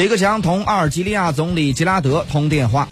李克强同阿尔及利亚总理吉拉德通电话。